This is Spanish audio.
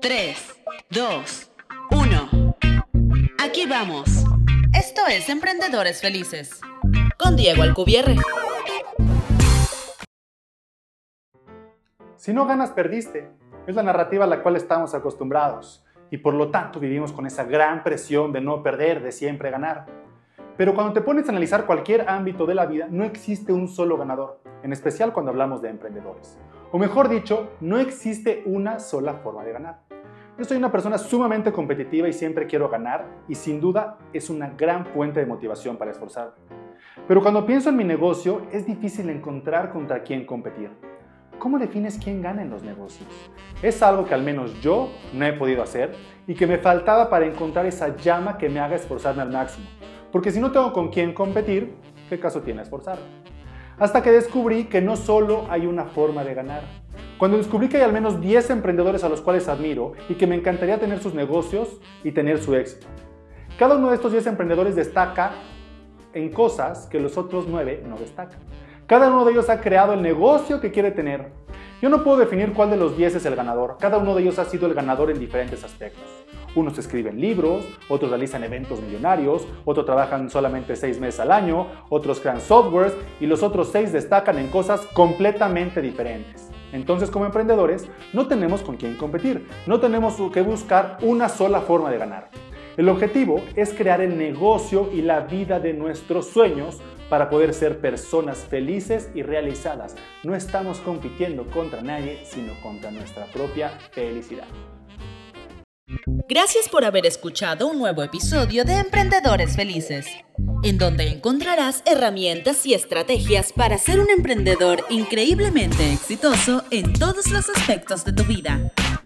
3, 2, 1. Aquí vamos. Esto es Emprendedores Felices. Con Diego Alcubierre. Si no ganas, perdiste. Es la narrativa a la cual estamos acostumbrados y por lo tanto vivimos con esa gran presión de no perder, de siempre ganar. Pero cuando te pones a analizar cualquier ámbito de la vida, no existe un solo ganador, en especial cuando hablamos de emprendedores. O mejor dicho, no existe una sola forma de ganar. Yo soy una persona sumamente competitiva y siempre quiero ganar y sin duda es una gran fuente de motivación para esforzarme. Pero cuando pienso en mi negocio es difícil encontrar contra quién competir. ¿Cómo defines quién gana en los negocios? Es algo que al menos yo no he podido hacer y que me faltaba para encontrar esa llama que me haga esforzarme al máximo. Porque si no tengo con quién competir, ¿qué caso tiene esforzarme? Hasta que descubrí que no solo hay una forma de ganar. Cuando descubrí que hay al menos 10 emprendedores a los cuales admiro y que me encantaría tener sus negocios y tener su éxito. Cada uno de estos 10 emprendedores destaca en cosas que los otros 9 no destacan. Cada uno de ellos ha creado el negocio que quiere tener. Yo no puedo definir cuál de los 10 es el ganador. Cada uno de ellos ha sido el ganador en diferentes aspectos. Unos escriben libros, otros realizan eventos millonarios, otros trabajan solamente 6 meses al año, otros crean softwares y los otros 6 destacan en cosas completamente diferentes. Entonces como emprendedores no tenemos con quién competir, no tenemos que buscar una sola forma de ganar. El objetivo es crear el negocio y la vida de nuestros sueños para poder ser personas felices y realizadas. No estamos compitiendo contra nadie, sino contra nuestra propia felicidad. Gracias por haber escuchado un nuevo episodio de Emprendedores Felices, en donde encontrarás herramientas y estrategias para ser un emprendedor increíblemente exitoso en todos los aspectos de tu vida.